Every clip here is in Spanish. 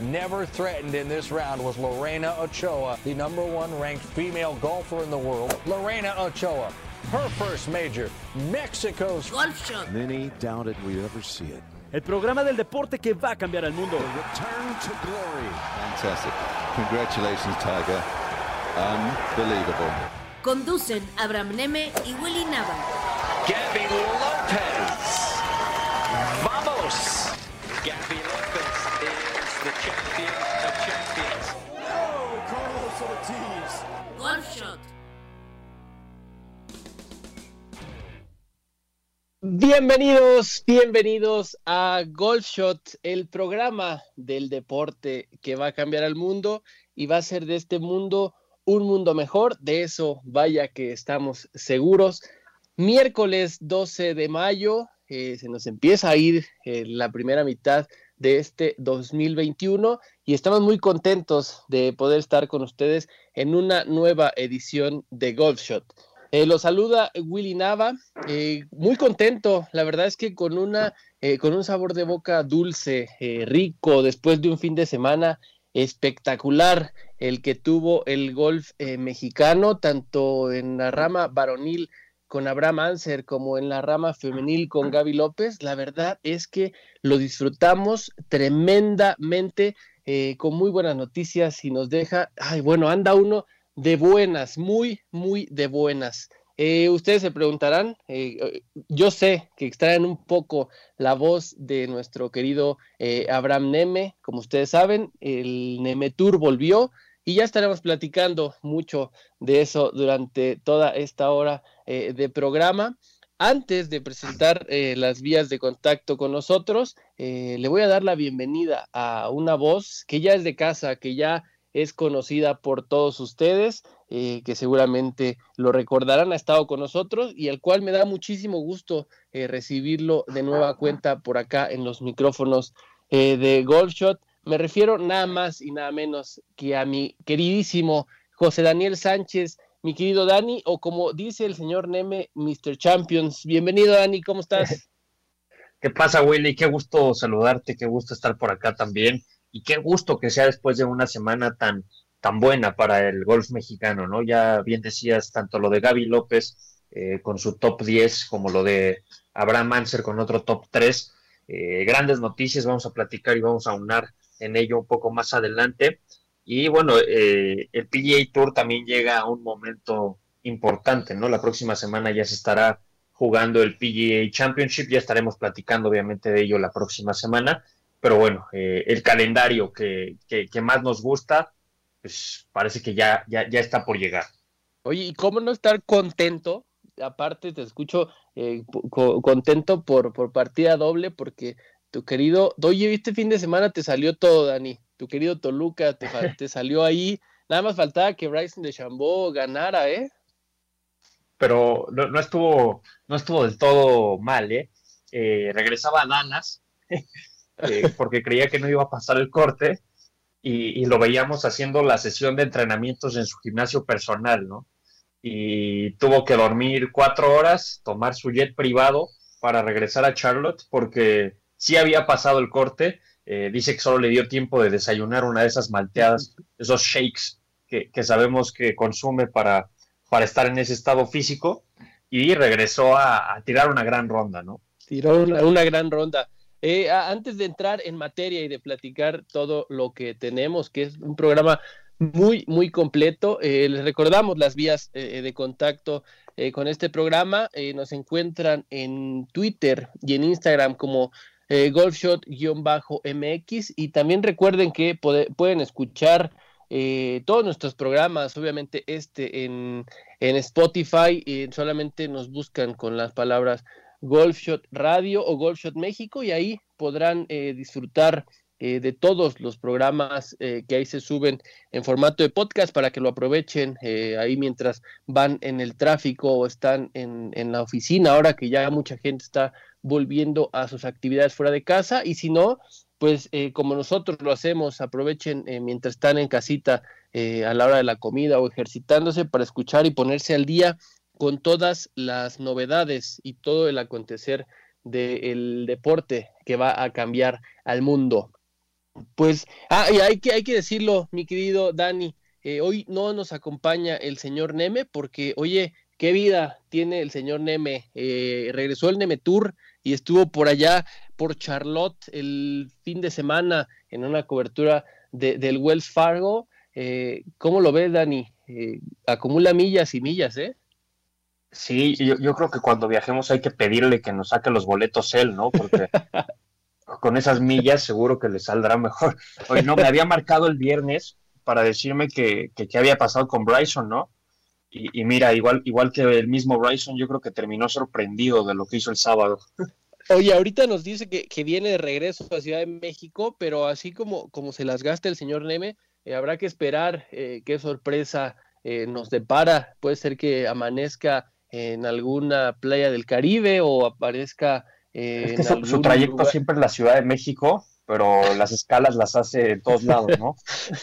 Never threatened in this round was Lorena Ochoa, the number one ranked female golfer in the world. Lorena Ochoa, her first major, Mexico's Golf Shot. Many doubted we'd ever see it. El programa del deporte que va a cambiar el mundo. Return to glory. Fantastic. Congratulations, Tiger. Unbelievable. Conducen Abraham Neme y Willy Nava. Bienvenidos, bienvenidos a Golf Shot, el programa del deporte que va a cambiar al mundo y va a hacer de este mundo un mundo mejor. De eso vaya que estamos seguros. Miércoles 12 de mayo eh, se nos empieza a ir eh, la primera mitad de este 2021 y estamos muy contentos de poder estar con ustedes en una nueva edición de Golf Shot. Eh, lo saluda Willy Nava, eh, muy contento, la verdad es que con, una, eh, con un sabor de boca dulce, rico, después de un fin de semana espectacular, el que tuvo el golf mexicano, tanto en la rama varonil con Abraham Anser como en la rama femenil con Gaby López, la verdad es que lo disfrutamos tremendamente, con muy buenas noticias y nos deja, ay, bueno, anda uno de buenas, muy, muy de buenas. Eh, ustedes se preguntarán, eh, eh, yo sé que extraen un poco la voz de nuestro querido eh, Abraham Neme, como ustedes saben, el Neme Tour volvió y ya estaremos platicando mucho de eso durante toda esta hora de programa. Antes de presentar las vías de contacto con nosotros, le voy a dar la bienvenida a una voz que ya es de casa, que ya es conocida por todos ustedes, eh, que seguramente lo recordarán, ha estado con nosotros y al cual me da muchísimo gusto eh, recibirlo de nueva cuenta por acá en los micrófonos eh, de Golf Shot. Me refiero nada más y nada menos que a mi queridísimo José Daniel Sánchez, mi querido Dani, o como dice el señor Neme, Mr. Champions. Bienvenido, Dani, ¿cómo estás? ¿Qué pasa, Willy? Qué gusto saludarte, qué gusto estar por acá también. Y qué gusto que sea después de una semana tan, tan buena para el golf mexicano, ¿no? Ya bien decías, tanto lo de Gaby López eh, con su top 10 como lo de Abraham Anser con otro top 3. Eh, grandes noticias, vamos a platicar y vamos a unar en ello un poco más adelante. Y bueno, eh, el PGA Tour también llega a un momento importante, ¿no? La próxima semana ya se estará jugando el PGA Championship, ya estaremos platicando obviamente de ello la próxima semana, pero bueno, eh, el calendario que, que, que, más nos gusta, pues parece que ya, ya, ya está por llegar. Oye, ¿y cómo no estar contento? Aparte, te escucho eh, co contento por, por partida doble, porque tu querido, oye, este fin de semana te salió todo, Dani, tu querido Toluca te, te salió ahí, nada más faltaba que Bryson de Chambó ganara, ¿eh? Pero no, no, estuvo, no estuvo del todo mal, ¿eh? eh regresaba a Danas, eh, porque creía que no iba a pasar el corte, y, y, lo veíamos haciendo la sesión de entrenamientos en su gimnasio personal, ¿no? Y tuvo que dormir cuatro horas, tomar su jet privado para regresar a Charlotte, porque sí había pasado el corte, eh, dice que solo le dio tiempo de desayunar una de esas malteadas, esos shakes que, que sabemos que consume para, para, estar en ese estado físico y regresó a, a tirar una gran ronda, ¿no? Tiró una, una gran ronda. Eh, antes de entrar en materia y de platicar todo lo que tenemos, que es un programa muy, muy completo, eh, les recordamos las vías eh, de contacto con este programa. nos encuentran en Twitter y en Instagram como eh, golfshot-mx y también recuerden que puede, pueden escuchar eh, todos nuestros programas, obviamente este en, en Spotify, y solamente nos buscan con las palabras Golfshot Radio o Golfshot México y ahí podrán eh, disfrutar eh, de todos los programas eh, que ahí se suben en formato de podcast para que lo aprovechen ahí mientras van en el tráfico o están en, en, la oficina, ahora que ya mucha gente está volviendo a sus actividades fuera de casa. Y si no, pues como nosotros lo hacemos, aprovechen mientras están en casita a la hora de la comida o ejercitándose para escuchar y ponerse al día con todas las novedades y todo el acontecer del deporte que va a cambiar al mundo. Pues, ah, y hay que, hay que decirlo, mi querido Dani, eh, hoy no nos acompaña el señor Neme porque, oye, qué vida tiene el señor Neme. Eh, regresó el Neme Tour y estuvo por allá, por Charlotte, el fin de semana en una cobertura del Wells Fargo. Eh, ¿Cómo lo ves, Dani? acumula millas y millas, ¿eh? Sí, yo, yo, creo que cuando viajemos hay que pedirle que nos saque los boletos él, ¿no? Porque con esas millas seguro que le saldrá mejor. Oye, no, me había marcado el viernes para decirme que, que, había pasado con Bryson, ¿no? Y, mira, igual, igual que el mismo Bryson, yo creo que terminó sorprendido de lo que hizo el sábado. Oye, ahorita nos dice que, que viene de regreso a Ciudad de México, pero así como, como se las gasta el señor Neme, eh, habrá que esperar eh, qué sorpresa eh, nos depara. Puede ser que amanezca en alguna playa del Caribe o aparezca en su, trayecto siempre en la Ciudad de México, pero las escalas las hace en todos lados, ¿no?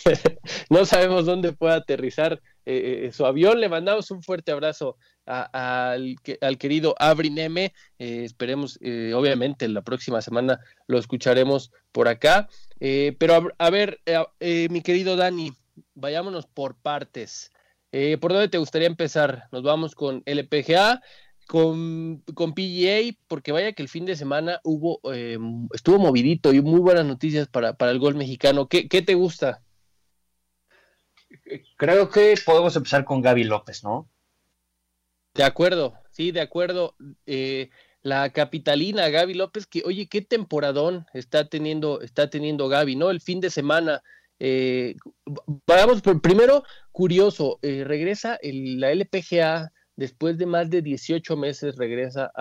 no sabemos dónde puede aterrizar eh, eh, su avión. Le mandamos un fuerte abrazo al, al, querido Abri Neme. Eh, esperemos, obviamente, la próxima semana lo escucharemos por acá. pero a ver, mi querido Dani, vayámonos por partes. Eh, ¿Por dónde te gustaría empezar? Nos vamos con LPGA, con, con PGA, porque vaya que el fin de semana hubo, eh, estuvo movidito y muy buenas noticias para, para el gol mexicano. ¿Qué, ¿Qué, te gusta? Creo que podemos empezar con Gaby López, ¿no? De acuerdo, sí, de acuerdo. Eh, la capitalina Gaby López, que oye, qué temporadón está teniendo, está teniendo Gaby, ¿no? El fin de semana eh, vamos, primero, curioso, eh, regresa la LPGA después de más de 18 meses, regresa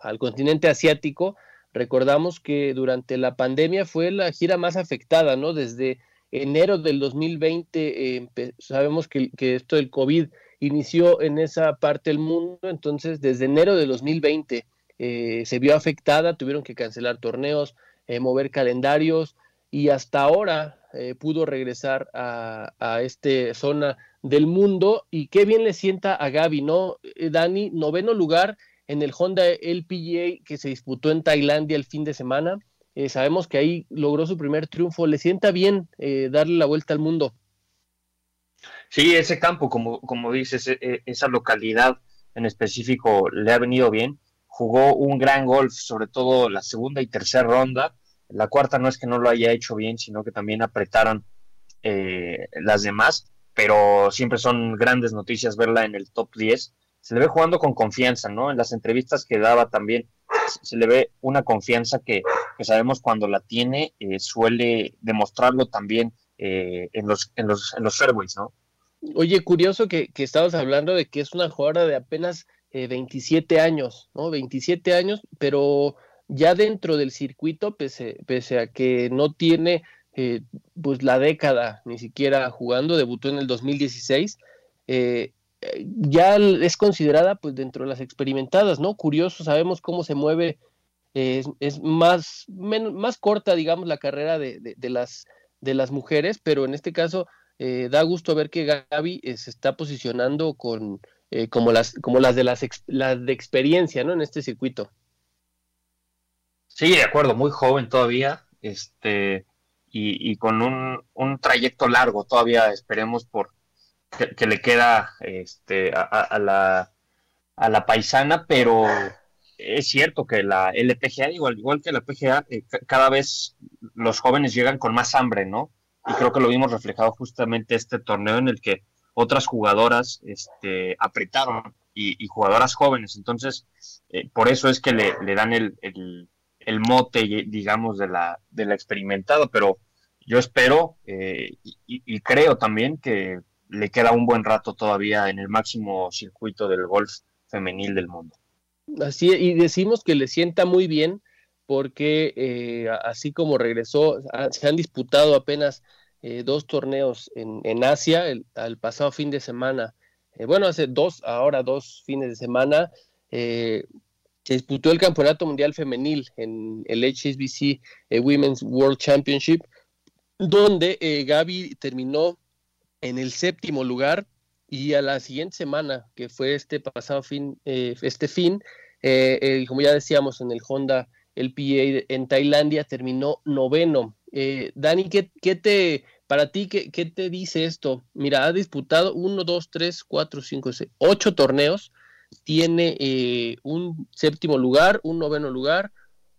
al continente asiático. Recordamos que durante la pandemia fue la gira más afectada, ¿no? Desde enero del 2020, eh, sabemos que, esto del COVID inició en esa parte del mundo, entonces desde enero del 2020 eh, se vio afectada, tuvieron que cancelar torneos, mover calendarios y hasta ahora eh, pudo regresar a, a esta zona del mundo y qué bien le sienta a Gaby, ¿no? Eh, Dani, noveno lugar en el Honda LPGA que se disputó en Tailandia el fin de semana. Eh, sabemos que ahí logró su primer triunfo. ¿Le sienta bien darle la vuelta al mundo? Sí, ese campo, como, como dices, e, e, esa localidad en específico le ha venido bien. Jugó un gran golf, sobre todo la segunda y tercera ronda la cuarta no es que no lo haya hecho bien, sino que también apretaron eh, las demás, pero siempre son grandes noticias verla en el top 10. Se le ve jugando con confianza, ¿no? En las entrevistas que daba también se le ve una confianza que, sabemos cuando la tiene, eh, suele demostrarlo también eh, en, los, en, los, en los fairways, ¿no? Oye, curioso que, que estabas hablando de que es una jugadora de apenas 27 años, ¿no? 27 años, pero ya dentro del circuito, pese, a que no tiene eh, pues la década ni siquiera jugando, debutó en el 2016, eh, ya es considerada pues dentro de las experimentadas, ¿no? Curioso, sabemos cómo se mueve, es, más, más corta, digamos, la carrera de, de, las, de las mujeres, pero en este caso eh, da gusto ver que Gaby se está posicionando con, como, las, como las de las, las de experiencia, ¿no? En este circuito. Sí, de acuerdo, muy joven todavía, este, y, con un, trayecto largo todavía, esperemos por que, le queda este, a, la, a la paisana, pero es cierto que la LPGA, igual, igual que la PGA, eh, cada vez los jóvenes llegan con más hambre, ¿no? Y creo que lo vimos reflejado justamente este torneo en el que otras jugadoras este, apretaron y, jugadoras jóvenes. Entonces, eh, por eso es que le, dan el, el mote, digamos, de la, de la experimentada, pero yo espero eh, y, creo también que le queda un buen rato todavía en el máximo circuito del golf femenil del mundo. Así, y decimos que le sienta muy bien porque eh, así como regresó, se han disputado apenas eh, dos torneos en, en Asia el, al pasado fin de semana. bueno, hace dos, ahora dos fines de semana, se disputó el Campeonato Mundial Femenil en el HSBC Women's World Championship, donde Gaby terminó en el séptimo lugar y a la siguiente semana, que fue este pasado fin, este fin, eh, como ya decíamos en el Honda LPA en Tailandia, terminó noveno. Eh, Dani, ¿qué, te, para ti, ¿qué, ¿qué, te dice esto? Mira, ha disputado uno, dos, tres, cuatro, cinco, seis, ocho torneos, tiene eh, un séptimo lugar, un noveno lugar,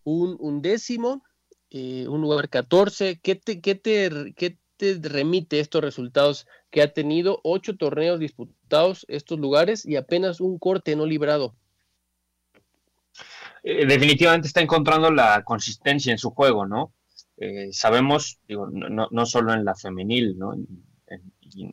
un undécimo, un lugar 14. ¿Qué te, qué, te, ¿Qué te remite estos resultados que ha tenido? Ocho torneos disputados estos lugares y apenas un corte no librado. Eh, definitivamente está encontrando la consistencia en su juego, ¿no? Eh, sabemos, digo, no, no, solo en la femenil, ¿no?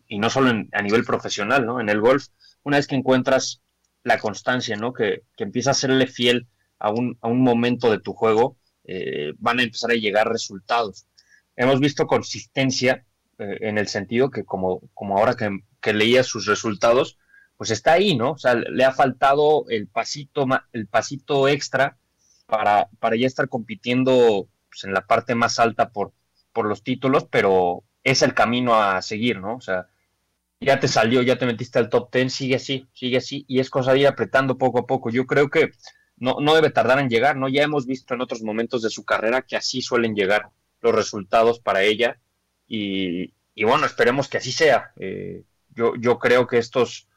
y, no solo a nivel profesional, ¿no? En el golf, una vez que encuentras la constancia, ¿no? Que, que empieza a serle fiel a un, a un momento de tu juego, eh, van a empezar a llegar resultados. Hemos visto consistencia en el sentido que como, como ahora que, que leía sus resultados, pues está ahí, ¿no? O sea, le ha faltado el pasito, el pasito extra para, para ya estar compitiendo pues, en la parte más alta por, por los títulos, pero es el camino a seguir, ¿no? O sea, ya te salió, ya te metiste al top 10, sigue así, sigue así, y es cosa de ir apretando poco a poco. Yo creo que no, no debe tardar en llegar, ¿no? Ya hemos visto en otros momentos de su carrera que así suelen llegar los resultados para ella, y, bueno, esperemos que así sea. Eh, yo, yo creo que estos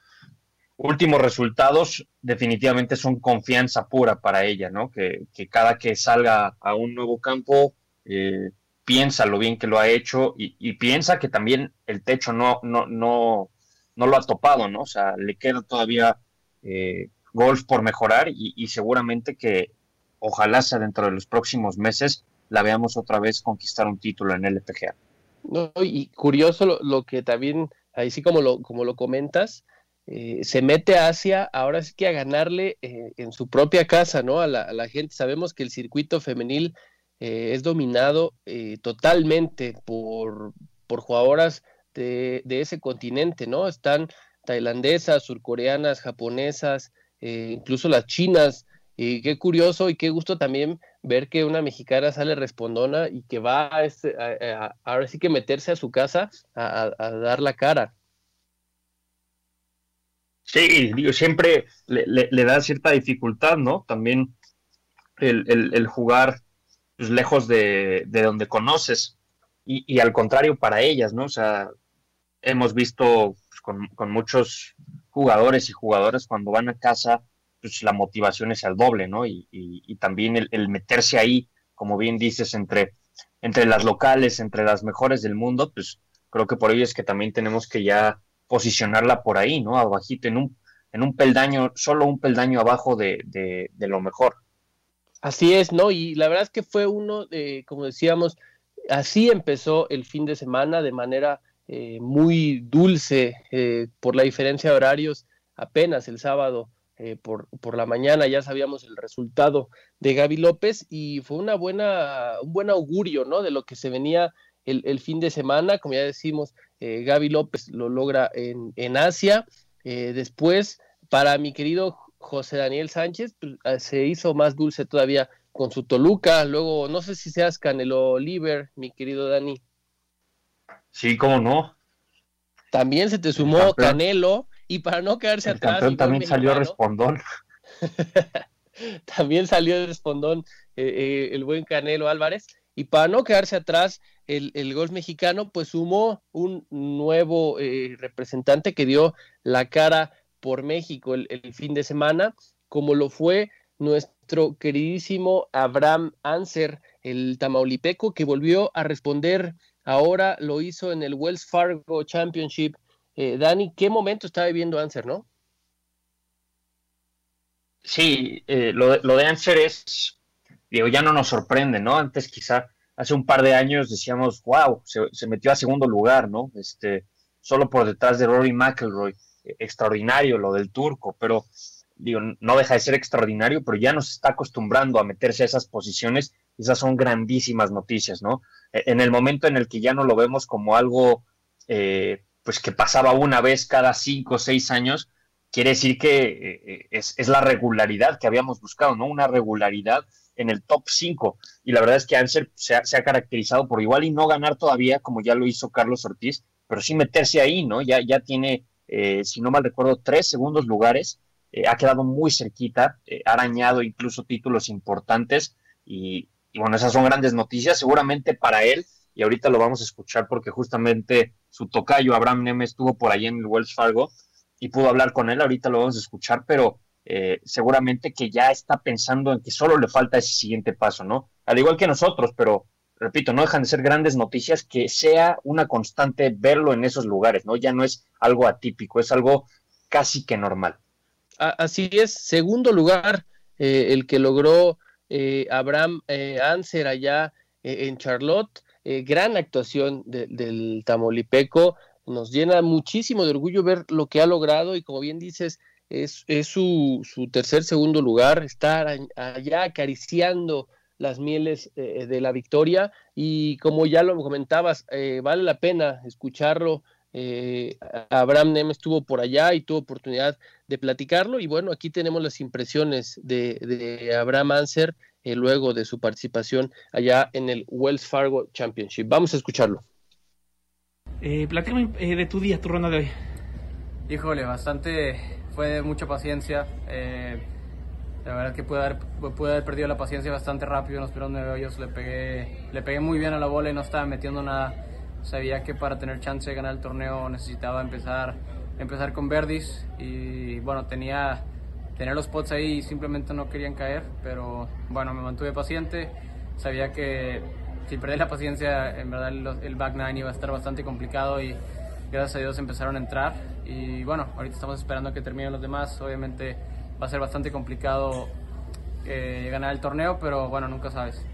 últimos resultados definitivamente son confianza pura para ella, ¿no? Que, cada que salga a un nuevo campo eh, piensa lo bien que lo ha hecho y, piensa que también el techo no, no, no, no lo ha topado, ¿no? O sea, le queda todavía eh, golf por mejorar y, seguramente que ojalá sea dentro de los próximos meses la veamos otra vez conquistar un título en el LPGA. No, y curioso lo, lo que también, ahí sí como lo, como lo comentas, eh, se mete a Asia, ahora sí que a ganarle eh, en su propia casa, ¿no? A la, gente. Sabemos que el circuito femenil eh, es dominado totalmente por, por jugadoras de, ese continente, ¿no? Están tailandesas, surcoreanas, japonesas, incluso las chinas. Y qué curioso y qué gusto también ver que una mexicana sale respondona y que va a, este, ahora sí que meterse a su casa a dar la cara. Sí, digo, siempre le, da cierta dificultad, ¿no? También el, jugar pues, lejos de, donde conoces y, al contrario para ellas, ¿no? O sea, hemos visto pues, con, muchos jugadores y jugadoras cuando van a casa, pues la motivación es al doble, ¿no? Y, también el, meterse ahí, como bien dices, entre, entre las locales, entre las mejores del mundo, pues creo que por ello es que también tenemos que ya posicionarla por ahí, ¿no? Abajito, en un, en un peldaño, solo un peldaño abajo de, de, lo mejor. Así es, ¿no? Y la verdad es que fue uno, de, como decíamos, así empezó el fin de semana de manera eh, muy dulce eh, por la diferencia de horarios. Apenas el sábado eh, por, por, la mañana ya sabíamos el resultado de Gaby López y fue una buena, un buen augurio, ¿no? De lo que se venía el, el fin de semana. Como ya decimos, eh, Gaby López lo logra en, en Asia. Eh, después, para mi querido José Daniel Sánchez, pues, ah, se hizo más dulce todavía con su Toluca. Luego, no sé si seas Canelo Oliver, mi querido Dani. Sí, cómo no. También se te sumó Canelo y para no quedarse atrás. también salió respondón. también salió respondón eh, el buen Canelo Álvarez. Y para no quedarse atrás, el, el golf mexicano pues sumó un nuevo eh, representante que dio la cara por México el, fin de semana, como lo fue nuestro queridísimo Abraham Anser, el tamaulipeco, que volvió a responder, ahora lo hizo en el Wells Fargo Championship. Eh, Dani, ¿qué momento está viviendo Anser, no? Sí, eh, lo, lo, de Anser es digo, ya no nos sorprende, ¿no? Antes quizá hace un par de años decíamos, wow, se, metió a segundo lugar, ¿no? Este, solo por detrás de Rory McElroy, extraordinario lo del turco, pero digo, no deja de ser extraordinario, pero ya nos está acostumbrando a meterse a esas posiciones. Esas son grandísimas noticias, ¿no? E, en el momento en el que ya no lo vemos como algo, eh, pues que pasaba una vez cada cinco o seis años, quiere decir que eh, eh, es, la regularidad que habíamos buscado, ¿no? Una regularidad en el top 5. Y la verdad es que Ansel se ha, se ha, caracterizado por igual y no ganar todavía, como ya lo hizo Carlos Ortiz, pero sí meterse ahí, ¿no? Ya, ya tiene, si no mal recuerdo, tres segundos lugares eh, ha quedado muy cerquita, eh, ha arañado incluso títulos importantes y, bueno, esas son grandes noticias seguramente para él y ahorita lo vamos a escuchar porque justamente su tocayo Abraham Neme estuvo por ahí en el Wells Fargo y pudo hablar con él, ahorita lo vamos a escuchar, pero eh, seguramente que ya está pensando en que solo le falta ese siguiente paso, ¿no? Al igual que nosotros, pero repito, no dejan de ser grandes noticias que sea una constante verlo en esos lugares, ¿no? Ya no es algo atípico, es algo casi que normal así es, segundo lugar, eh, el que logró eh, Abraham eh, Anser allá en Charlotte. gran actuación del Tamolipeco. Nos llena muchísimo de orgullo ver lo que ha logrado y como bien dices, es, su, su, tercer, segundo lugar, estar allá acariciando las mieles de la victoria y como ya lo comentabas, vale la pena escucharlo eh, Abraham Nem estuvo por allá y tuvo oportunidad de platicarlo. Y bueno, aquí tenemos las impresiones de, Abraham Anser eh, luego de su participación allá en el Wells Fargo Championship. Vamos a escucharlo. Eh, platícame eh, de tu día, tu ronda de hoy. Híjole, bastante, fue de mucha paciencia. La verdad que pude haber, pude haber perdido la paciencia bastante rápido en los primeros nueve hoyos. Le pegué, le pegué muy bien a la bola y no estaba metiendo nada. Sabía que para tener chance de ganar el torneo necesitaba empezar, empezar con Verdis y bueno, tenía, tenía los pots ahí y simplemente no querían caer, pero bueno, me mantuve paciente, sabía que si perdí la paciencia, en verdad el, back nine iba a estar bastante complicado y gracias a Dios empezaron a entrar. Y bueno, ahorita estamos esperando que terminen los demás, obviamente va a ser bastante complicado eh, ganar el torneo, pero bueno, nunca sabes.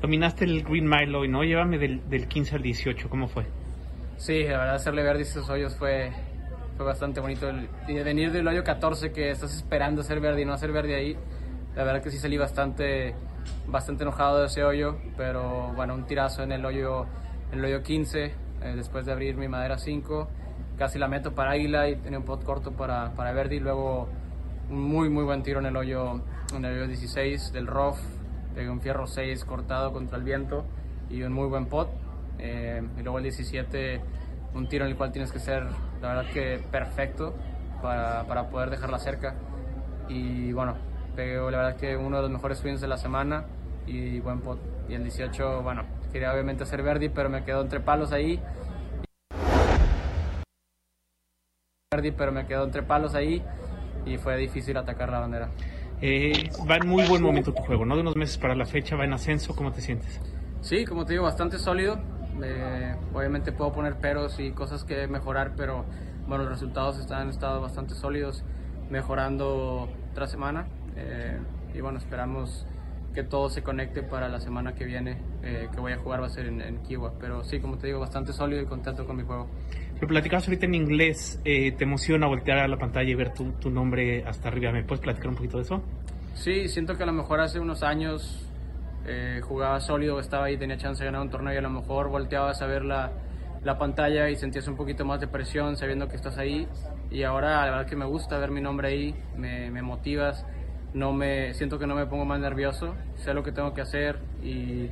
Dominaste el Green Mile hoy, ¿no? Llévame del, del 15 al 18, ¿cómo fue? Sí, la verdad hacerle ver esos hoyos fue, fue bastante bonito. y de venir del hoyo 14 que estás esperando hacer verde y no hacer verde ahí, la verdad que sí salí bastante, bastante enojado de ese hoyo, pero bueno, un tirazo en el hoyo, en el hoyo 15, eh, después de abrir mi madera 5, casi la meto para Águila y tenía un pot corto para, para verde y luego un muy muy buen tiro en el hoyo, en el hoyo 16 del rough pegué un fierro 6 cortado contra el viento y un muy buen pot. Eh, y luego el 17, un tiro en el cual tienes que ser, la verdad que perfecto para, para poder dejarla cerca. Y bueno, pegué la verdad que uno de los mejores swings de la semana y buen pot. Y el 18, bueno, quería obviamente hacer verde, pero me quedó entre palos ahí. Verdi, pero me quedó entre palos ahí y fue difícil atacar la bandera. Eh, va en muy buen momento tu juego, ¿no? De unos meses para la fecha, va en ascenso, ¿cómo te sientes? Sí, como te digo, bastante sólido. Eh, obviamente puedo poner peros y cosas que mejorar, pero bueno, los resultados están, han estado bastante sólidos, mejorando tras semana. Eh, y bueno, esperamos que todo se conecte para la semana que viene, eh, que voy a jugar va a ser en, en Kiwa. Pero sí, como te digo, bastante sólido y contento con mi juego. Lo platicabas ahorita en inglés, eh, ¿te emociona voltear a la pantalla y ver tu, tu, nombre hasta arriba? ¿Me puedes platicar un poquito de eso? Sí, siento que a lo mejor hace unos años eh, jugaba sólido, estaba ahí, tenía chance de ganar un torneo y a lo mejor volteabas a ver la, la pantalla y sentías un poquito más de presión sabiendo que estás ahí. Y ahora la verdad que me gusta ver mi nombre ahí, me, me motivas, no me, siento que no me pongo más nervioso, sé lo que tengo que hacer y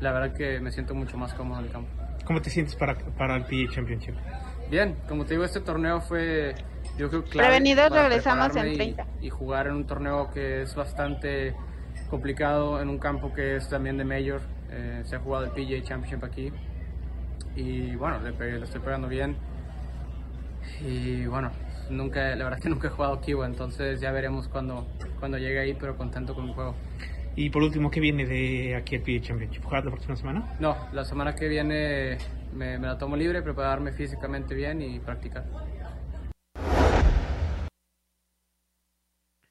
la verdad que me siento mucho más cómodo en el campo. ¿Cómo te sientes para, para el PGA Championship? Bien, como te digo, este torneo fue, yo creo, clave Prevenidos regresamos en 30. Y, jugar en un torneo que es bastante complicado, en un campo que es también de Mayor. Eh, se ha jugado el PGA Championship aquí. Y bueno, le, estoy pegando bien. Y bueno, nunca, la verdad que nunca he jugado Kiwa, entonces ya veremos cuando, cuando llegue ahí, pero contento con mi juego. Y por último, ¿qué viene de aquí al PGA Championship? ¿Jugar la próxima semana? No, la semana que viene me, la tomo libre, prepararme físicamente bien y practicar.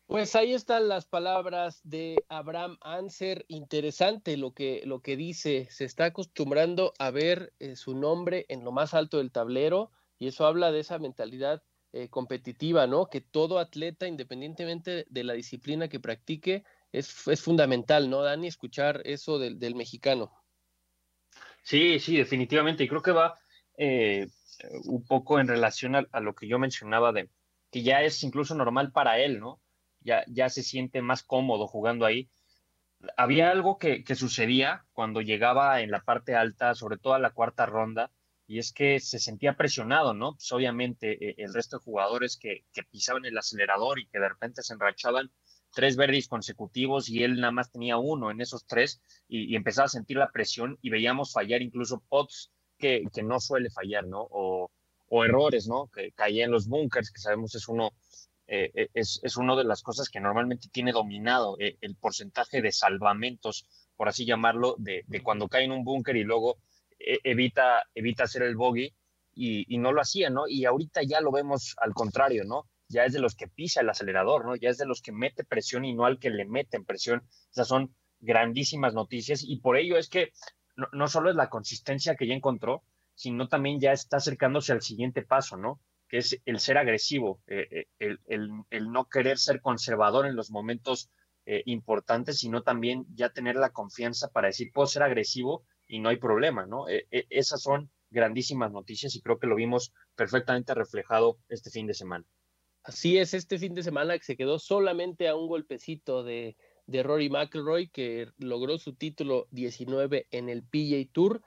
Pues ahí están las palabras de Abraham Anser. Interesante lo que, lo que dice. Se está acostumbrando a ver eh, su nombre en lo más alto del tablero y eso habla de esa mentalidad eh, competitiva, ¿no? Que todo atleta, independientemente de la disciplina que practique, es, es fundamental, ¿no, Dani? Escuchar eso del, del mexicano. Sí, sí, definitivamente. Y creo que va eh, un poco en relación a, lo que yo mencionaba de que ya es incluso normal para él, ¿no? Ya, ya se siente más cómodo jugando ahí. Había algo que, que sucedía cuando llegaba en la parte alta, sobre todo a la cuarta ronda, y es que se sentía presionado, ¿no? Pues obviamente eh, el resto de jugadores que, pisaban el acelerador y que de repente se enrachaban tres verdes consecutivos y él nada más tenía uno en esos tres y, empezaba a sentir la presión y veíamos fallar incluso pots que, no suele fallar, ¿no? O, errores, ¿no? Que caía en los bunkers, que sabemos es uno, eh, es, es de las cosas que normalmente tiene dominado eh, el porcentaje de salvamentos, por así llamarlo, de, de cuando cae en un búnker y luego evita, evita hacer el bogey y, no lo hacía, ¿no? Y ahorita ya lo vemos al contrario, ¿no? Ya es de los que pisa el acelerador, ¿no? Ya es de los que mete presión y no al que le meten presión. Esas son grandísimas noticias y por ello es que no, solo es la consistencia que ya encontró, sino también ya está acercándose al siguiente paso, ¿no? Que es el ser agresivo, eh, el, el, el, no querer ser conservador en los momentos eh, importantes, sino también ya tener la confianza para decir, puedo ser agresivo y no hay problema, ¿no? Eh, eh, esas son grandísimas noticias y creo que lo vimos perfectamente reflejado este fin de semana. Así es, este fin de semana que se quedó solamente a un golpecito de, de Rory McIlroy, que logró su título 19 en el PGA Tour.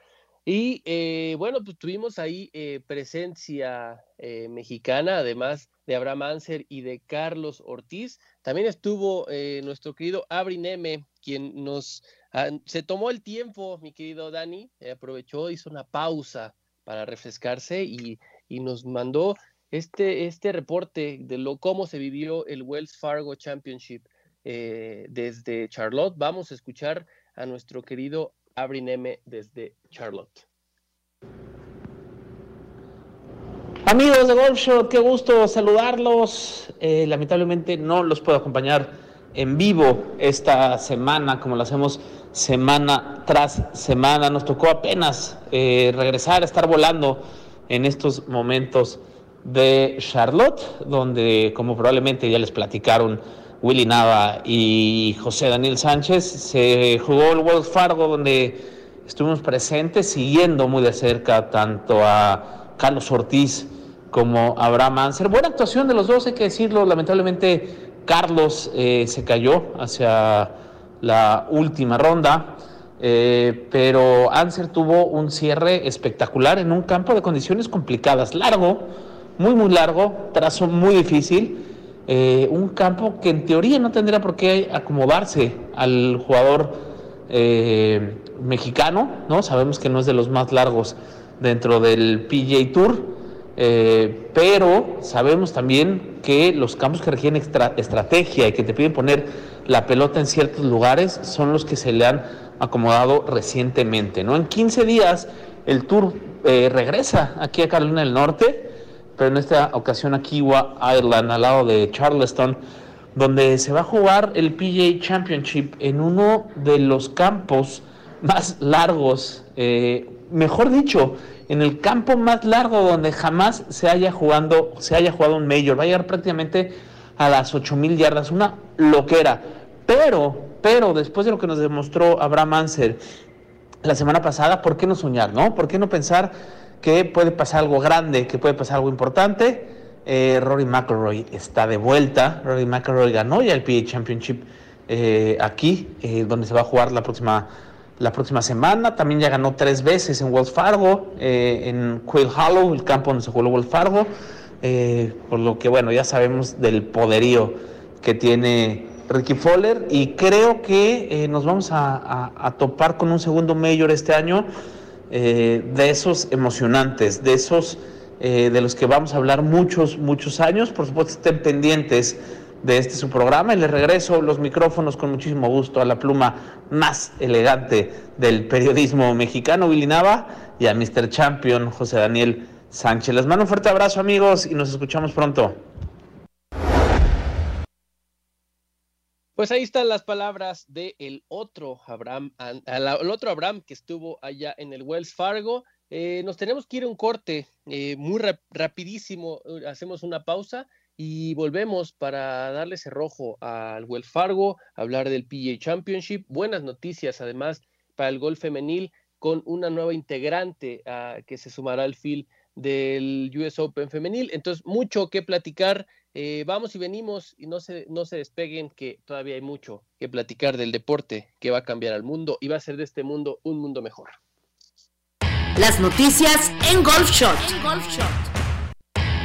Y eh, bueno, pues tuvimos ahí eh, presencia eh, mexicana, además de Abraham Anser y de Carlos Ortiz. También estuvo nuestro querido Abri Neme, quien nos Ah, se tomó el tiempo, mi querido Dani, eh, aprovechó, hizo una pausa para refrescarse y, y, nos mandó este, este reporte de lo cómo se vivió el Wells Fargo Championship eh, desde Charlotte. Vamos a escuchar a nuestro querido Abri Neme desde Charlotte. Amigos de Golf Shot, qué gusto saludarlos. Eh, lamentablemente no los puedo acompañar en vivo esta semana, como lo hacemos semana tras semana. Nos tocó apenas eh, regresar a estar volando en estos momentos de Charlotte, donde, como probablemente ya les platicaron Willy Nava y José Daniel Sánchez, se jugó el Wells Fargo, donde estuvimos presentes, siguiendo muy de cerca tanto a Carlos Ortiz como a Abraham Anser. Buena actuación de los dos, hay que decirlo, lamentablemente Carlos eh, se cayó hacia la última ronda, eh, pero Anser tuvo un cierre espectacular en un campo de condiciones complicadas, largo, muy, muy largo, trazo muy difícil, eh, un campo que en teoría no tendría por qué acomodarse al jugador mexicano, ¿no? Sabemos que no es de los más largos dentro del PJ Tour. Eh, pero sabemos también que los campos que requieren estrategia y que te piden poner la pelota en ciertos lugares son los que se le han acomodado recientemente. ¿no? En 15 días el Tour eh, regresa aquí a Carolina del Norte, pero en esta ocasión a Kiwa Island, al lado de Charleston, donde se va a jugar el PGA Championship en uno de los campos más largos, eh, mejor dicho, en el campo más largo donde jamás se haya, jugando, se haya jugado un Major. Va a llegar prácticamente a las 8000 yardas, una loquera. Pero, pero después de lo que nos demostró Abraham Anser la semana pasada, ¿por qué no soñar, no? ¿Por qué no pensar que puede pasar algo grande, que puede pasar algo importante? Eh, Rory McIlroy está de vuelta. Rory McIlroy ganó ya el PA Championship eh, aquí, eh, donde se va a jugar la próxima la próxima semana. También ya ganó tres veces en Wells Fargo, eh, en Quail Hollow, el campo donde se jugó Wells Fargo. Eh, por lo que, bueno, ya sabemos del poderío que tiene Ricky Fowler. Y creo que eh, nos vamos a, a, a, topar con un segundo mayor este año eh, de esos emocionantes, de esos de los que vamos a hablar muchos, muchos años. Por supuesto, estén pendientes de este su programa y les regreso los micrófonos con muchísimo gusto a la pluma más elegante del periodismo mexicano, Willy Nava, y a Mr. Champion, José Daniel Sánchez. Les mando un fuerte abrazo, amigos, y nos escuchamos pronto. Pues ahí están las palabras del el otro Abraham, el otro Abraham que estuvo allá en el Wells Fargo. eh, nos tenemos que ir a un corte eh, muy rapidísimo. Hacemos una pausa y volvemos para darle cerrojo al Wells Fargo, hablar del PGA Championship. Buenas noticias, además, para el golf femenil con una nueva integrante ah, que se sumará al fil del US Open femenil. Entonces, mucho que platicar. Eh, vamos y venimos y no se, no se despeguen que todavía hay mucho que platicar del deporte que va a cambiar al mundo y va a ser de este mundo un mundo mejor. Las noticias en Golf Shot. En Golf Shot.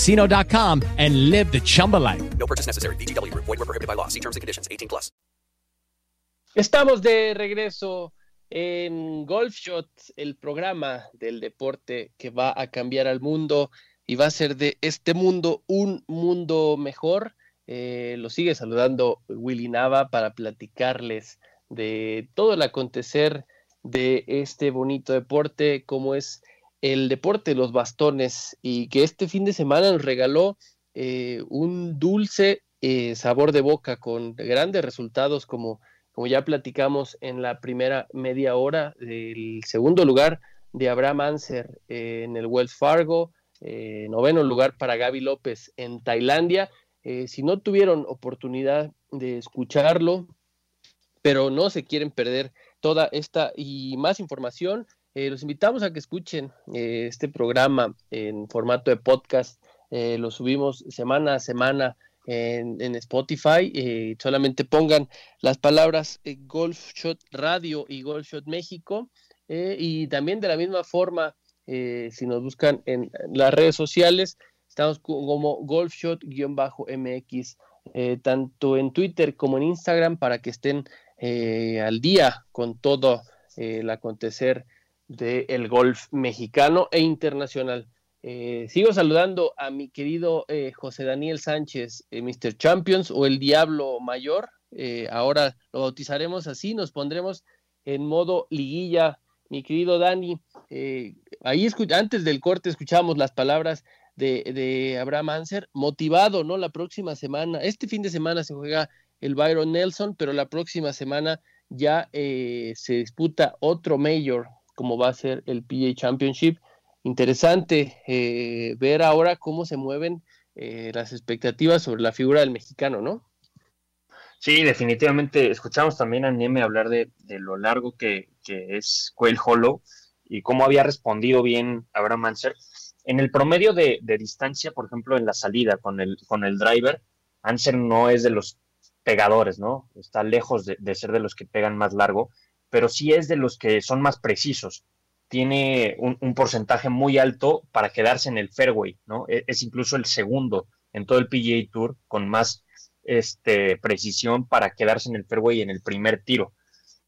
ChumbaCasino.com and live the Chumba life. No purchase necessary. BGW. Void were prohibited by law. See terms and conditions. 18 plus. Estamos de regreso en Golf Shot, el programa del deporte que va a cambiar al mundo y va a ser de este mundo un mundo mejor. Eh, lo sigue saludando Willy Nava para platicarles de todo el acontecer de este bonito deporte como es el deporte de los bastones y que este fin de semana nos regaló eh, un dulce eh, sabor de boca con grandes resultados como, como ya platicamos en la primera media hora del segundo lugar de Abraham Anser eh, en el Wells Fargo, noveno lugar para Gaby López en Tailandia. si no tuvieron oportunidad de escucharlo, pero no se quieren perder toda esta y más información, eh, los invitamos a que escuchen eh, este programa en formato de podcast. Eh, lo subimos semana a semana en, en Spotify. solamente pongan las palabras Golf Shot Radio y Golf Shot México. y también de la misma forma, si nos buscan en las redes sociales, estamos como Golf Shot-MX, tanto en Twitter como en Instagram, para que estén al día con todo el acontecer del golf mexicano e internacional. Eh, sigo saludando a mi querido José Daniel Sánchez, Mr. Champions o el Diablo Mayor. ahora lo bautizaremos así, nos pondremos en modo liguilla. Mi querido Dani, ahí antes del corte escuchamos las palabras de, de Abraham Anser, motivado, ¿no? La próxima semana, este fin de semana se juega el Byron Nelson, pero la próxima semana ya eh, se disputa otro mayor, como va a ser el PA Championship. Interesante eh, ver ahora cómo se mueven eh, las expectativas sobre la figura del mexicano, ¿no? Sí, definitivamente. Escuchamos también a Neme hablar de, lo largo que, es Quail Hollow y cómo había respondido bien Abraham Anser. En el promedio de, de, distancia, por ejemplo, en la salida con el, con el driver, Anser no es de los pegadores, ¿no? Está lejos de, ser de los que pegan más largo, pero sí es de los que son más precisos. Tiene un, porcentaje muy alto para quedarse en el fairway, ¿no? E, es, incluso el segundo en todo el PGA Tour con más este, precisión para quedarse en el fairway en el primer tiro.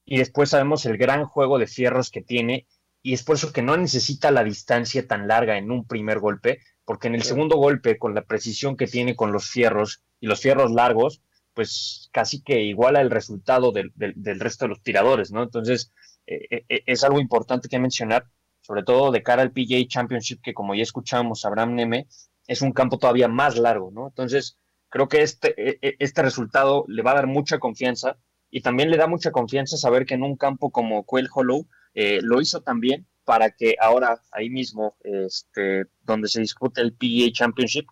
Y después sabemos el gran juego de fierros que tiene y es por eso que no necesita la distancia tan larga en un primer golpe, porque en el segundo golpe, con la precisión que tiene con los fierros y los fierros largos, pues casi que iguala el resultado del, resto de los tiradores, ¿no? Entonces, eh, eh, es algo importante que mencionar, sobre todo de cara al PGA Championship, que como ya escuchamos, Abraham Neme, es un campo todavía más largo, ¿no? Entonces, creo que este, e, e, este resultado le va a dar mucha confianza y también le da mucha confianza saber que en un campo como Quail Hollow eh, lo hizo también para que ahora ahí mismo, este, donde se discute el PGA Championship,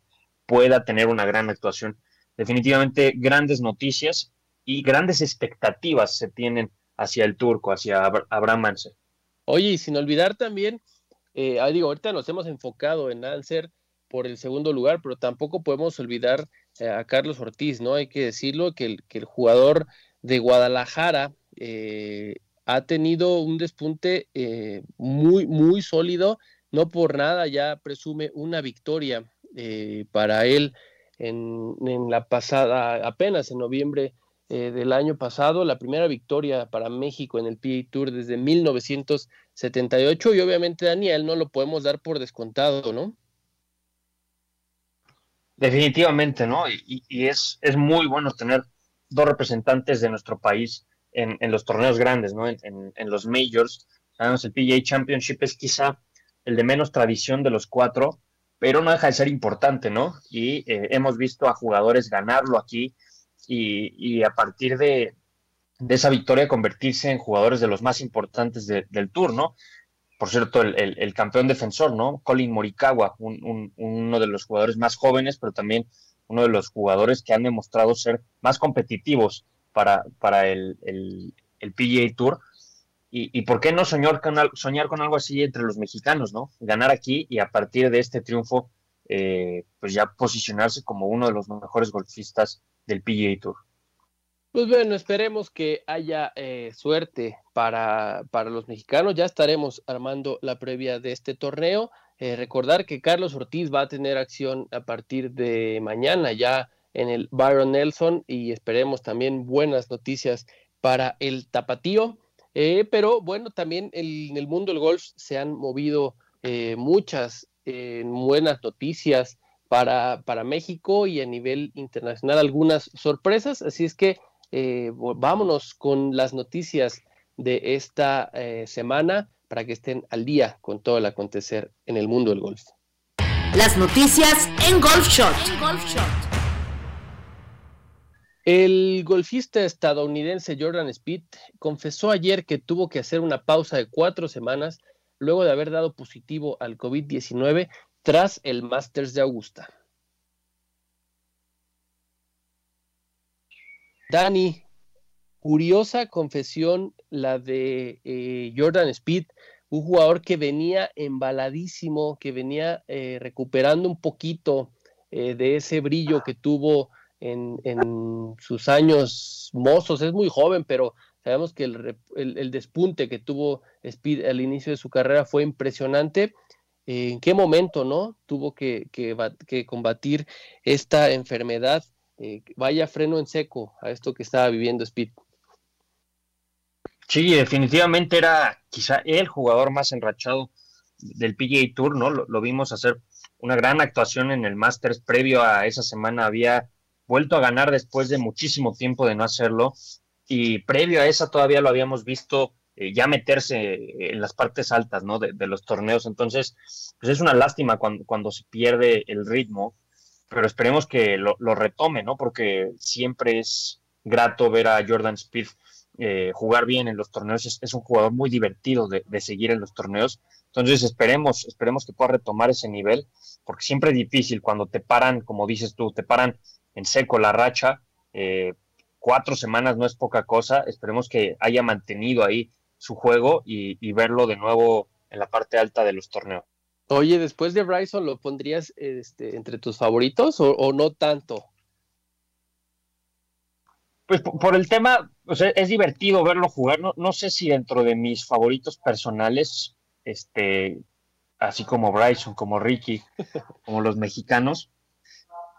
pueda tener una gran actuación definitivamente grandes noticias y grandes expectativas se tienen hacia el turco, hacia Abraham Manser. Oye, y sin olvidar también, eh, digo, ahorita nos hemos enfocado en Anser por el segundo lugar, pero tampoco podemos olvidar eh, a Carlos Ortiz, ¿no? Hay que decirlo, que el, jugador de Guadalajara eh, ha tenido un despunte eh, muy, muy sólido, no por nada ya presume una victoria para él en, la pasada, apenas en noviembre eh, del año pasado, la primera victoria para México en el PA Tour desde 1978 y obviamente Daniel no lo podemos dar por descontado, ¿no? Definitivamente, ¿no? Y, y es, es muy bueno tener dos representantes de nuestro país en, en los torneos grandes, ¿no? En, en, en, los majors. Sabemos, el PGA Championship es quizá el de menos tradición de los cuatro, pero no deja de ser importante, ¿no? Y eh, hemos visto a jugadores ganarlo aquí y, y a partir de, de, esa victoria convertirse en jugadores de los más importantes de, del tour, ¿no? Por cierto, el, el, campeón defensor, ¿no? Colin Morikawa, un, un, uno de los jugadores más jóvenes, pero también uno de los jugadores que han demostrado ser más competitivos para, para el, el PGA Tour. Y, por qué no soñar con, soñar con algo así entre los mexicanos, ¿no? Ganar aquí y a partir de este triunfo, eh, pues ya posicionarse como uno de los mejores golfistas del PGA Tour. Pues bueno, esperemos que haya eh, suerte para, para los mexicanos. Ya estaremos armando la previa de este torneo. Eh, recordar que Carlos Ortiz va a tener acción a partir de mañana ya en el Byron Nelson y esperemos también buenas noticias para el tapatío. Eh, pero bueno, también el, en el mundo del golf se han movido eh, muchas eh, buenas noticias para, para, México y a nivel internacional algunas sorpresas. Así es que eh, vámonos con las noticias de esta semana para que estén al día con todo el acontecer en el mundo del golf. Las noticias en Golf Shot. En Golf Shot. El golfista estadounidense Jordan Speed confesó ayer que tuvo que hacer una pausa de cuatro semanas luego de haber dado positivo al COVID-19 tras el Masters de Augusta. Dani, curiosa confesión la de eh, Jordan Speed, un jugador que venía embaladísimo, que venía eh, recuperando un poquito eh, de ese brillo que tuvo en, en, sus años mozos, es muy joven, pero sabemos que el, el, despunte que tuvo Speed al inicio de su carrera fue impresionante. ¿En qué momento no tuvo que, que, que combatir esta enfermedad? Eh, vaya freno en seco a esto que estaba viviendo Speed. Sí, definitivamente era quizá el jugador más enrachado del PGA Tour, ¿no? Lo, vimos hacer una gran actuación en el Masters previo a esa semana, había vuelto a ganar después de muchísimo tiempo de no hacerlo y previo a esa todavía lo habíamos visto eh, ya meterse en las partes altas, ¿no? De, los torneos, entonces, pues es una lástima cuando, cuando se pierde el ritmo, pero esperemos que lo, retome, ¿no? Porque siempre es grato ver a Jordan Speed eh, jugar bien en los torneos, es, es un jugador muy divertido de, de, seguir en los torneos. Entonces esperemos, esperemos que pueda retomar ese nivel, porque siempre es difícil cuando te paran, como dices tú, te paran en seco la racha. Eh, cuatro semanas no es poca cosa. Esperemos que haya mantenido ahí su juego y, y, verlo de nuevo en la parte alta de los torneos. Oye, después de Bryson, ¿lo pondrías este, entre tus favoritos o, o no tanto? Pues por, por el tema, sea, es divertido verlo jugar. No, no, sé si dentro de mis favoritos personales, este, así como Bryson, como Ricky, como los mexicanos,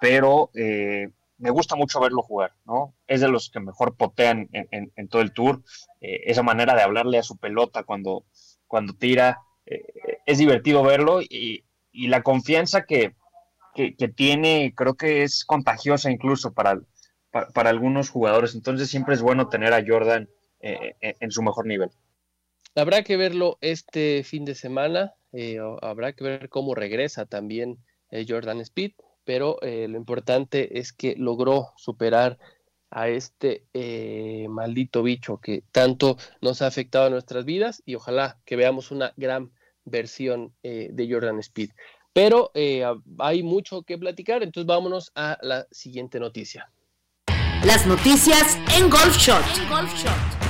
pero eh, me gusta mucho verlo jugar, ¿no? Es de los que mejor potean en, todo el tour. Eh, esa manera de hablarle a su pelota cuando, cuando tira, eh, es divertido verlo y, la confianza que, que, tiene creo que es contagiosa incluso para, para, algunos jugadores. Entonces siempre es bueno tener a Jordan en su mejor nivel. Habrá que verlo este fin de semana, habrá que ver cómo regresa también Jordan Speed, pero eh, lo importante es que logró superar a este eh, maldito bicho que tanto nos ha afectado a nuestras vidas y ojalá que veamos una gran versión eh, de Jordan Speed. Pero eh, hay mucho que platicar, entonces vámonos a la siguiente noticia. Las noticias en Golf Shot. En Golf Shot.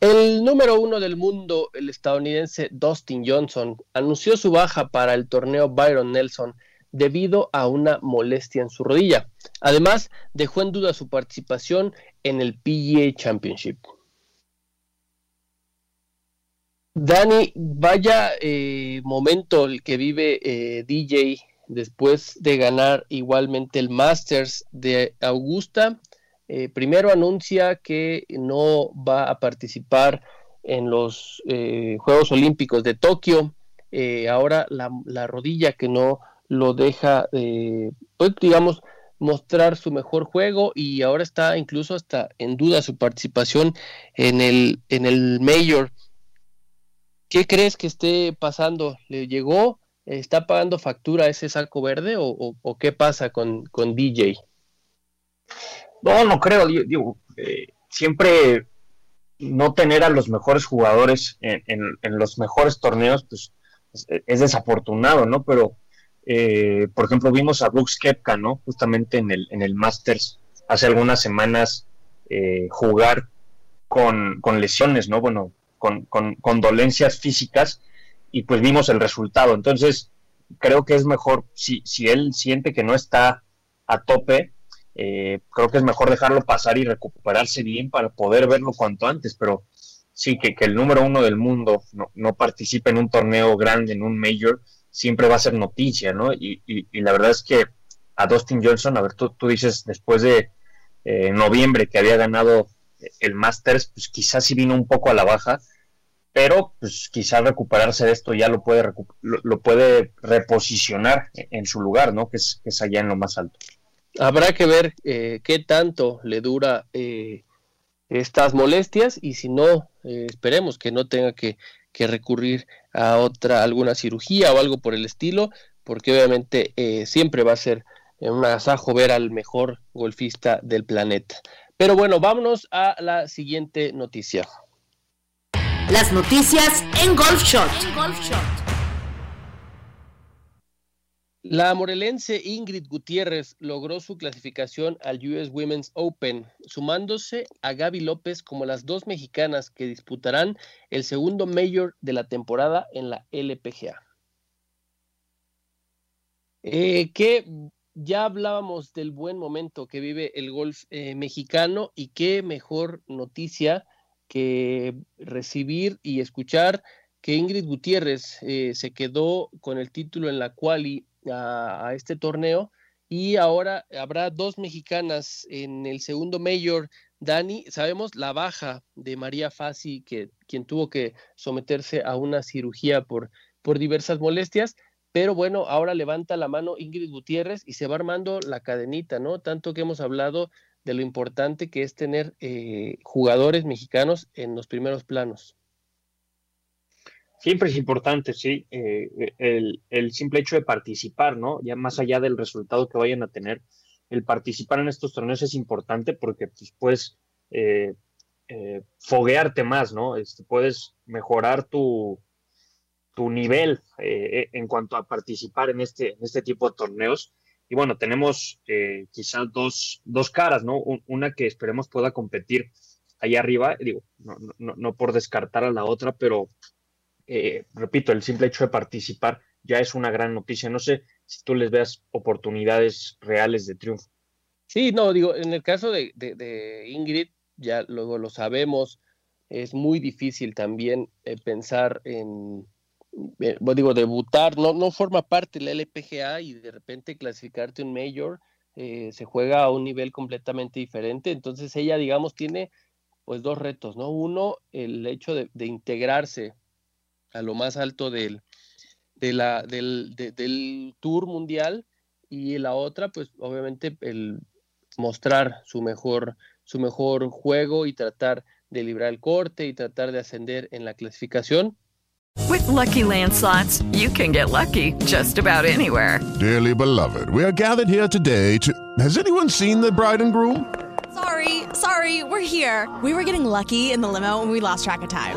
El número uno del mundo, el estadounidense Dustin Johnson, anunció su baja para el torneo Byron Nelson debido a una molestia en su rodilla. Además, dejó en duda su participación en el PGA Championship. Dani, vaya eh, momento el que vive eh, DJ después de ganar igualmente el Masters de Augusta. Eh, primero anuncia que no va a participar en los Juegos Olímpicos de Tokio. ahora la, la, rodilla que no lo deja, pues digamos, mostrar su mejor juego y ahora está incluso hasta en duda su participación en el, en el Mayor. ¿Qué crees que esté pasando? ¿Le llegó? ¿Está pagando factura ese saco verde o, qué pasa con, con, DJ? No, no creo. Digo, eh, siempre no tener a los mejores jugadores en, en, los mejores torneos, pues es, desafortunado, ¿no? Pero, eh, por ejemplo, vimos a Brooks Kepka, ¿no? Justamente en el, en el Masters hace algunas semanas eh, jugar con, con lesiones, ¿no? Bueno, con, con, dolencias físicas y pues vimos el resultado. Entonces, creo que es mejor, si, si él siente que no está a tope, eh, creo que es mejor dejarlo pasar y recuperarse bien para poder verlo cuanto antes, pero sí, que, el número uno del mundo no, no, participe en un torneo grande, en un major, siempre va a ser noticia, ¿no? Y, y, la verdad es que a Dustin Johnson, a ver, tú, tú dices después de eh, noviembre que había ganado el Masters, pues quizás sí vino un poco a la baja, pero pues quizás recuperarse de esto ya lo puede, lo, puede reposicionar en su lugar, ¿no? Que es, es allá en lo más alto. Habrá que ver eh, qué tanto le dura eh, estas molestias y si no, eh, esperemos que no tenga que, que, recurrir a otra, alguna cirugía o algo por el estilo, porque obviamente siempre va a ser un agasajo ver al mejor golfista del planeta. Pero bueno, vámonos a la siguiente noticia. Las noticias en Golf Shot. La morelense Ingrid Gutiérrez logró su clasificación al US Women's Open, sumándose a Gaby López como las dos mexicanas que disputarán el segundo Mayor de la temporada en la LPGA. Eh, ¿Qué ya hablábamos del buen momento que vive el golf eh, mexicano y qué mejor noticia que recibir y escuchar que Ingrid Gutiérrez eh, se quedó con el título en la quali a, este torneo y ahora habrá dos mexicanas en el segundo mayor. Dani, sabemos la baja de María Fassi, que quien tuvo que someterse a una cirugía por, por diversas molestias, pero bueno, ahora levanta la mano Ingrid Gutiérrez y se va armando la cadenita, ¿no? Tanto que hemos hablado de lo importante que es tener eh, jugadores mexicanos en los primeros planos. Siempre es importante, sí, eh, el, el, simple hecho de participar, ¿no? Ya más allá del resultado que vayan a tener, el participar en estos torneos es importante porque pues, puedes eh, foguearte más, ¿no? Este, puedes mejorar tu, tu nivel eh, eh, en cuanto a participar en este, este tipo de torneos. Y bueno, tenemos eh, quizás dos, dos caras, ¿no? Una que esperemos pueda competir allá arriba, digo, no, no, no por descartar a la otra, pero repito, el simple hecho de participar ya es una gran noticia. No sé si tú les veas oportunidades reales de triunfo. Sí, no, digo, en el caso de, de, Ingrid, ya luego lo sabemos, es muy difícil también pensar en, eh, digo, debutar, no, no forma parte de la LPGA y de repente clasificarte un mayor eh, se juega a un nivel completamente diferente. Entonces ella, digamos, tiene pues dos retos, ¿no? Uno, el hecho de, integrarse a lo más alto del, de la, del, del tour mundial y la otra, pues obviamente el mostrar su mejor, su mejor juego y tratar de librar el corte y tratar de ascender en la clasificación With lucky landslots, you can get lucky just about anywhere. Dearly beloved, we are gathered here today to. Has anyone seen the bride and groom? Sorry, sorry, we're here. We were getting lucky in the limo and we lost track of time.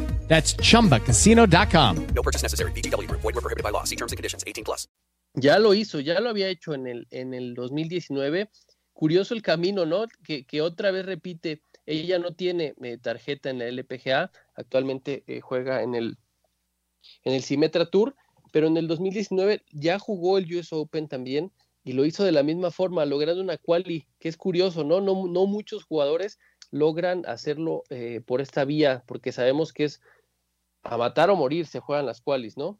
That's chumbacasino.com. No purchase necessary. VGW Group. Void were prohibited by law. See terms and conditions. 18 plus. Ya lo hizo, ya lo había hecho en el, en el 2019. Curioso el camino, ¿no? Que, que otra vez repite, ella no tiene eh, tarjeta en la LPGA, actualmente eh, juega en el, en el Symetra Tour, pero en el 2019 ya jugó el US Open también y lo hizo de la misma forma, logrando una quali, que es curioso, ¿no? No, no muchos jugadores logran hacerlo eh, por esta vía, porque sabemos que es a matar o morir se juegan las qualis, ¿no?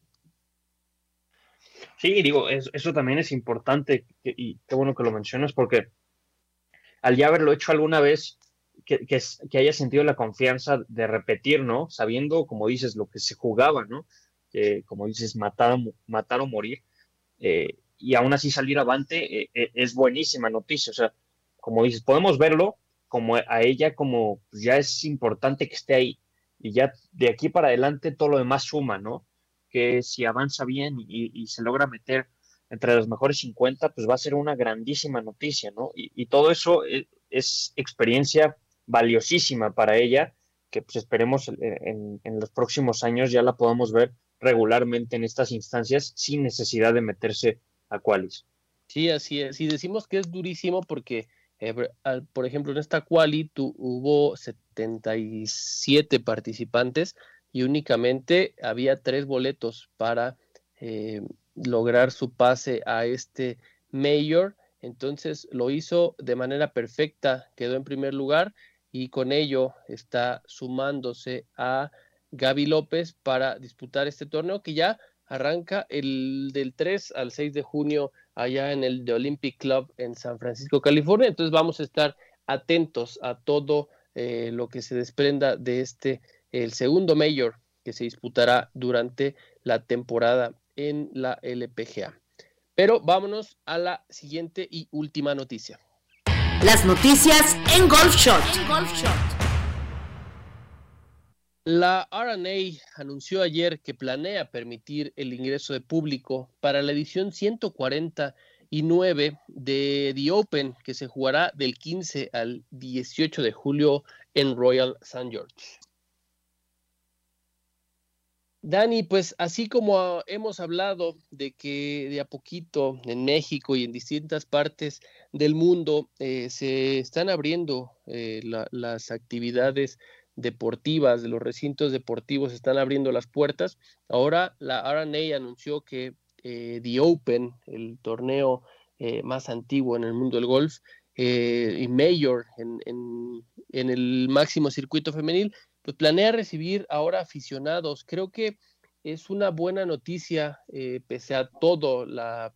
Sí, digo, es- eso también es importante y qué bueno que lo mencionas porque al ya haberlo hecho alguna vez, que, que, haya sentido la confianza de repetir, ¿no? Sabiendo, como dices, lo que se jugaba, ¿no? Como dices, matar, matar o morir. eh, y aún así salir avante eh, eh, es buenísima noticia. O sea, como dices, podemos verlo como a ella como pues, ya es importante que esté ahí. Y ya de aquí para adelante todo lo demás suma, ¿no? que si avanza bien y, se logra meter entre los mejores 50, pues va a ser una grandísima noticia, ¿no? Y, todo eso es, es experiencia valiosísima para ella, que pues esperemos en, los próximos años ya la podamos ver regularmente en estas instancias sin necesidad de meterse a qualis. Sí, así es. Y decimos que es durísimo porque, eh, por- ejemplo, en esta quali tu- hubo 77 participantes y únicamente había tres boletos para eh, lograr su pase a este mayor. Entonces lo hizo de manera perfecta, quedó en primer lugar y con ello está sumándose a Gaby López para disputar este torneo que ya arranca el del 3 al 6 de junio allá en el The Olympic Club en San Francisco, California. Entonces vamos a estar atentos a todo eh, lo que se desprenda de este, el segundo mayor que se disputará durante la temporada en la LPGA. Pero vámonos a la siguiente y última noticia. Las noticias en Golf Shot. La RNA anunció ayer que planea permitir el ingreso de público para la edición 149 de The Open, que se jugará del 15 al 18 de julio en Royal St. George. Dani, pues así como hemos hablado de que de a poquito en México y en distintas partes del mundo eh, se están abriendo eh, la- las actividades deportivas, de los recintos deportivos están abriendo las puertas. Ahora la RNA anunció que eh, The Open, el torneo eh, más antiguo en el mundo del golf, eh, y Mayor en, en- en el máximo circuito femenil, pues planea recibir ahora aficionados. Creo que es una buena noticia, pese a todo, la,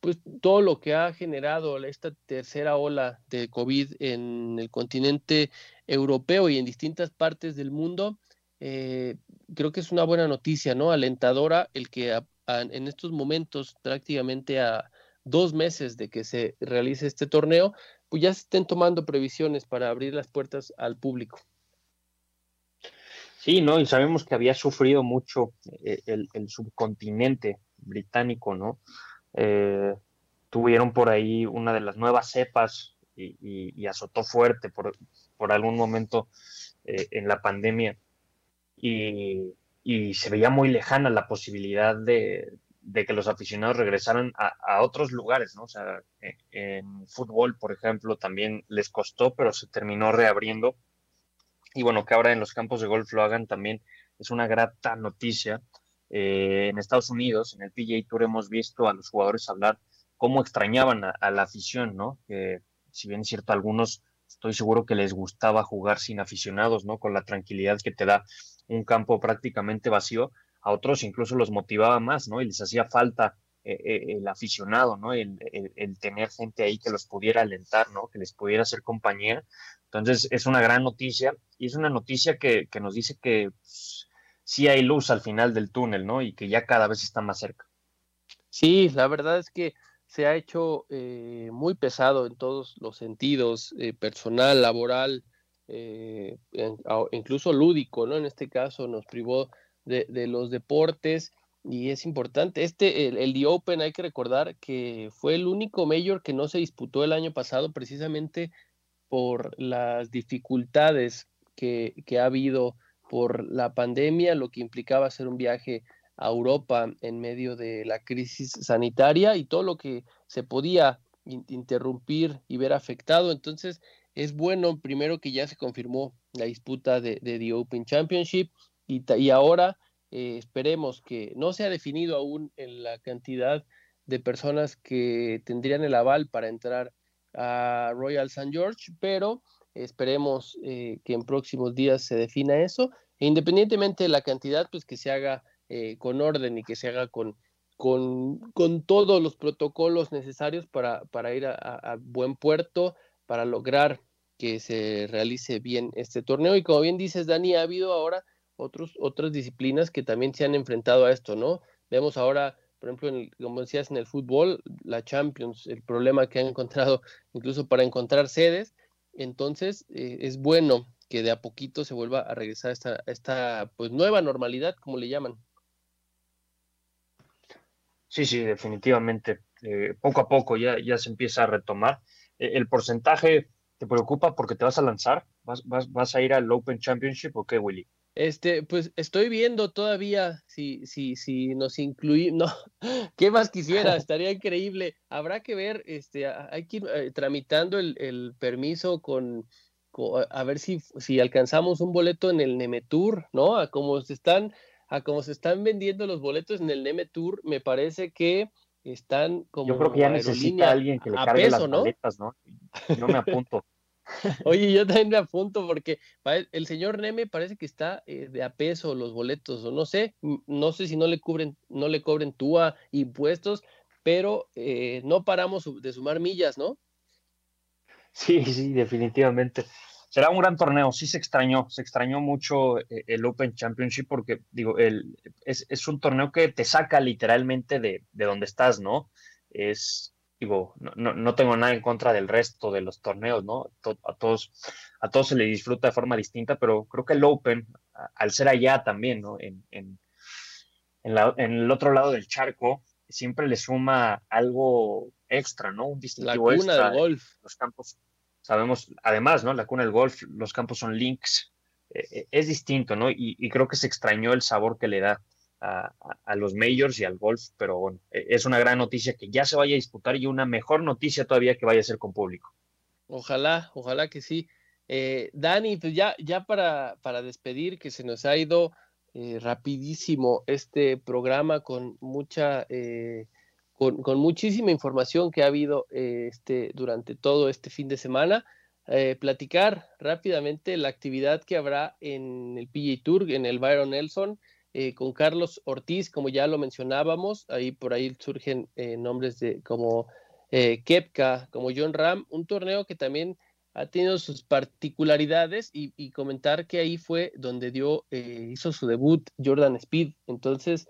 pues todo lo que ha generado esta tercera ola de COVID en el continente europeo y en distintas partes del mundo, eh, creo que es una buena noticia, ¿no? Alentadora el que en estos momentos, prácticamente a dos meses de que se realice este torneo, pues ya se estén tomando previsiones para abrir las puertas al público. Sí, ¿no? Y sabemos que había sufrido mucho eh, el, subcontinente británico, ¿no? Eh, tuvieron por ahí una de las nuevas cepas y azotó fuerte por, por algún momento eh, en la pandemia. Y, se veía muy lejana la posibilidad de, que los aficionados regresaran a, otros lugares, ¿no? O sea, eh, en fútbol, por ejemplo, también les costó, pero se terminó reabriendo y bueno, que ahora en los campos de golf lo hagan también es una grata noticia. Eh, en Estados Unidos, en el PGA Tour, hemos visto a los jugadores hablar cómo extrañaban a, a la afición, ¿no? Que si bien es cierto, algunos estoy seguro que les gustaba jugar sin aficionados, ¿no? Con la tranquilidad que te da un campo prácticamente vacío, a otros incluso los motivaba más, ¿no? Y les hacía falta el aficionado, ¿no? El, tener gente ahí que los pudiera alentar, ¿no? Que les pudiera hacer compañía. Entonces, es una gran noticia y es una noticia que, que nos dice que pues, sí hay luz al final del túnel, ¿no? Y que ya cada vez está más cerca. Sí, la verdad es que se ha hecho eh, muy pesado en todos los sentidos, eh, personal, laboral, eh, incluso lúdico, ¿no? En este caso nos privó de, los deportes y es importante. Este, el, el, Open, hay que recordar que fue el único mayor que no se disputó el año pasado precisamente por las dificultades que, que ha habido por la pandemia, lo que implicaba hacer un viaje a Europa en medio de la crisis sanitaria y todo lo que se podía interrumpir y ver afectado. Entonces, es bueno, primero que ya se confirmó la disputa de, de The Open Championship y, y ahora eh, esperemos que no se ha definido aún en la cantidad de personas que tendrían el aval para entrar a Royal St. George, pero esperemos eh, que en próximos días se defina eso. E independientemente de la cantidad, pues que se haga eh, con orden y que se haga con, con, con todos los protocolos necesarios para, para ir a, buen puerto, para lograr que se realice bien este torneo. Y como bien dices, Dani, ha habido ahora otros, otras disciplinas que también se han enfrentado a esto, ¿no? Vemos ahora, por ejemplo, en como decías, en el fútbol, la Champions, el problema que han encontrado incluso para encontrar sedes. Entonces, eh, es bueno que de a poquito se vuelva a regresar a esta, esta pues, nueva normalidad, como le llaman. Sí, sí, definitivamente. Eh, poco a poco ya, ya se empieza a retomar. Eh, ¿El porcentaje te preocupa porque te vas a lanzar? ¿Vas, vas, vas a ir al Open Championship o qué, Willy? Este, pues estoy viendo todavía si, si, si nos incluimos. No, ¿qué más quisiera? Estaría increíble. Habrá que ver, este, hay que ir eh, tramitando el, el permiso con, con, a ver si, si alcanzamos un boleto en el Nemetour, ¿no? A como se están a como se están vendiendo los boletos en el Neme Tour, me parece que están como. Yo creo que ya necesita alguien que le cargue las ¿no? ¿no? No me apunto. Oye, yo también me apunto porque el señor Neme parece que está eh, de a peso los boletos, o no sé, no sé si no le cubren, no le cobren TUA impuestos, pero eh, no paramos de sumar millas, ¿no? Sí, sí, definitivamente será un gran torneo. Sí se extrañó, se extrañó mucho eh, el Open Championship porque, digo, el, es, es un torneo que te saca literalmente de, de donde estás, ¿no? Es, digo, no, no, tengo nada en contra del resto de los torneos, ¿no? A todos, a todos se le disfruta de forma distinta, pero creo que el Open, al ser allá también, ¿no? En, en, en, la, en el otro lado del charco, siempre le suma algo extra, ¿no? Un distintivo la cuna extra. Del golf. Los campos, Sabemos, además, ¿no? La cuna del golf, los campos son links, eh, eh, es distinto, ¿no? Y, creo que se extrañó el sabor que le da a, los majors y al golf, pero bueno, eh, es una gran noticia que ya se vaya a disputar y una mejor noticia todavía que vaya a ser con público. Ojalá, ojalá que sí. Dani, pues ya, ya para, para despedir, que se nos ha ido rapidísimo este programa con mucha con, muchísima información que ha habido eh, este, durante todo este fin de semana. Eh, platicar rápidamente la actividad que habrá en el PGA Tour, en el Byron Nelson, eh, con Carlos Ortiz, como ya lo mencionábamos, ahí por ahí surgen nombres de como Kepka, como John Ram, un torneo que también ha tenido sus particularidades y, comentar que ahí fue donde dio, hizo su debut Jordan Speed. Entonces,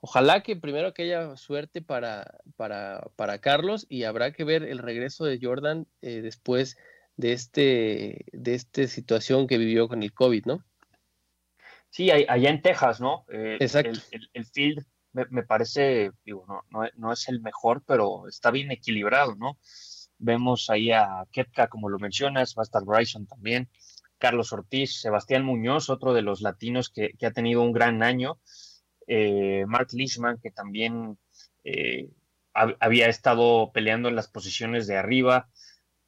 Ojalá que primero que haya suerte para, para, para Carlos y habrá que ver el regreso de Jordan eh, después de este de esta situación que vivió con el COVID, ¿no? Sí, allá en Texas, ¿no? Eh, Exacto. El, field me, parece, digo, no, no, no, es el mejor, pero está bien equilibrado, ¿no? Vemos ahí a Kepka, como lo mencionas, va a estar Bryson también, Carlos Ortiz, Sebastián Muñoz, otro de los latinos que, que ha tenido un gran año eh, Mark Leishman, que también eh, había estado peleando en las posiciones de arriba,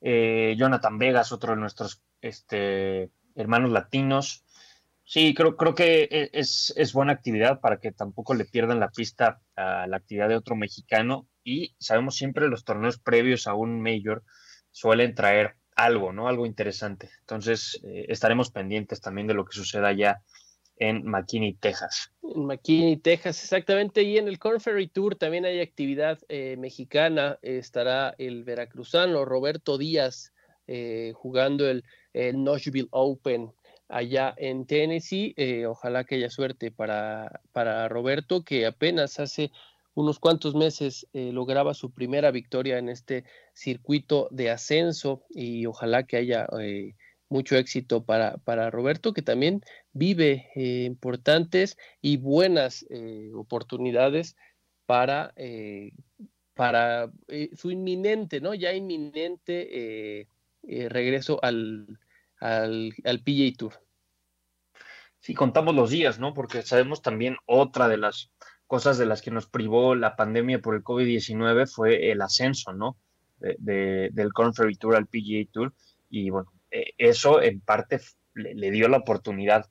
eh, Jonathan Vegas, otro de nuestros este, hermanos latinos. Sí, creo, que e, es, es, buena actividad para que tampoco le pierdan la pista a la actividad de otro mexicano. Y sabemos siempre los torneos previos a un mayor suelen traer algo, ¿no? Algo interesante. Entonces, estaremos pendientes también de lo que suceda ya en McKinney, Texas. En McKinney, Texas, exactamente. Y en el Corn Ferry Tour también hay actividad eh, mexicana. estará el veracruzano Roberto Díaz eh, jugando el, el, Nashville Open allá en Tennessee. Eh, ojalá que haya suerte para, para Roberto, que apenas hace unos cuantos meses lograba su primera victoria en este circuito de ascenso y ojalá que haya mucho éxito para, para Roberto, que también vive eh, importantes y buenas eh, oportunidades para, eh, para su inminente, ¿no? Ya inminente regreso al, al, al PGA Tour. Sí, contamos los días, ¿no? Porque sabemos también otra de las cosas de las que nos privó la pandemia por el COVID-19 fue el ascenso, ¿no? De, del Corn Tour al PGA Tour. Y bueno, eso en parte le, dio la oportunidad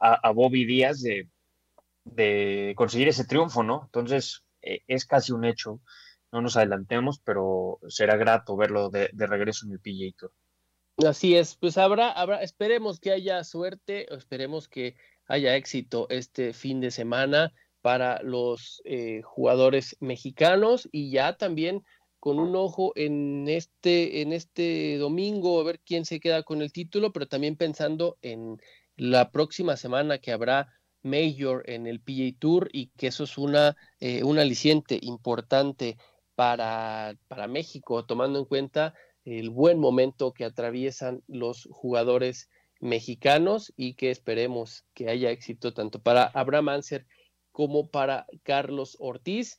a, Bobby Díaz de, conseguir ese triunfo, ¿no? Entonces, eh, es casi un hecho. No nos adelantemos, pero será grato verlo de, regreso en el Tour. Así es, pues habrá, habrá, esperemos que haya suerte, esperemos que haya éxito este fin de semana para los eh, jugadores mexicanos y ya también con un ojo en este, en este domingo, a ver quién se queda con el título, pero también pensando en la próxima semana que habrá Major en el PGA Tour y que eso es una, eh, un aliciente importante para, para México, tomando en cuenta el buen momento que atraviesan los jugadores mexicanos y que esperemos que haya éxito tanto para Abraham Anser como para Carlos Ortiz.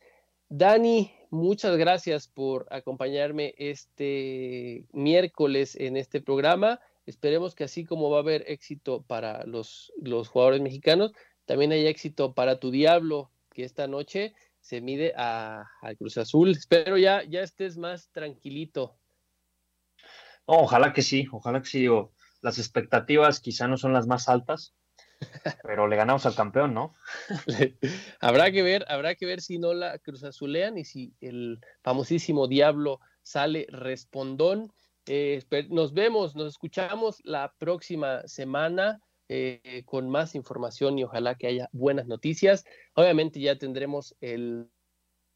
Dani, muchas gracias por acompañarme este miércoles en este programa. Esperemos que así como va a haber éxito para los, los jugadores mexicanos, también haya éxito para tu Diablo, que esta noche se mide a, Cruz Azul. Espero ya, ya estés más tranquilito. ojalá que sí, ojalá que sí. las expectativas quizá no son las más altas, pero le ganamos al campeón, ¿no? habrá que ver, habrá que ver si no la Cruz Azulean y si el famosísimo Diablo sale respondón. Eh, nos vemos, nos escuchamos la próxima semana eh, con más información y ojalá que haya buenas noticias. Obviamente ya tendremos el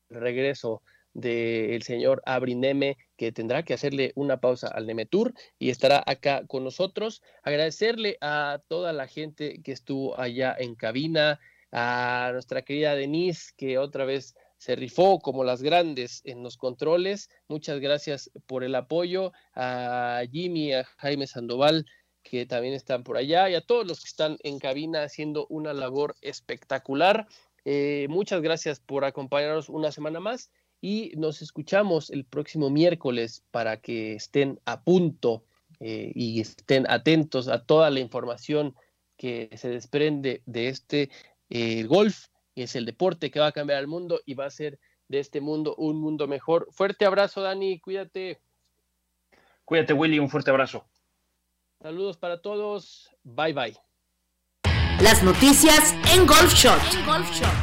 regreso del señor Abrineme, tendrá que hacerle una pausa al Nemetur y estará acá con nosotros. Agradecerle a toda la gente que estuvo allá en cabina, a nuestra querida Denise, que otra vez se rifó como las grandes en los controles. Muchas gracias por el apoyo. A Jimmy, a Jaime Sandoval, que también están por allá, y a todos los que están en cabina haciendo una labor espectacular. Eh, muchas gracias por acompañarnos una semana más y nos escuchamos el próximo miércoles para que estén a punto eh, y estén atentos a toda la información que se desprende de este eh, golf, que es el deporte que va a cambiar el mundo y va a ser de este mundo un mundo mejor. Fuerte abrazo, Dani, cuídate. Cuídate, Willy, un fuerte abrazo. Saludos para todos. Bye bye. Las noticias en Golf Shot. En Golf Shot.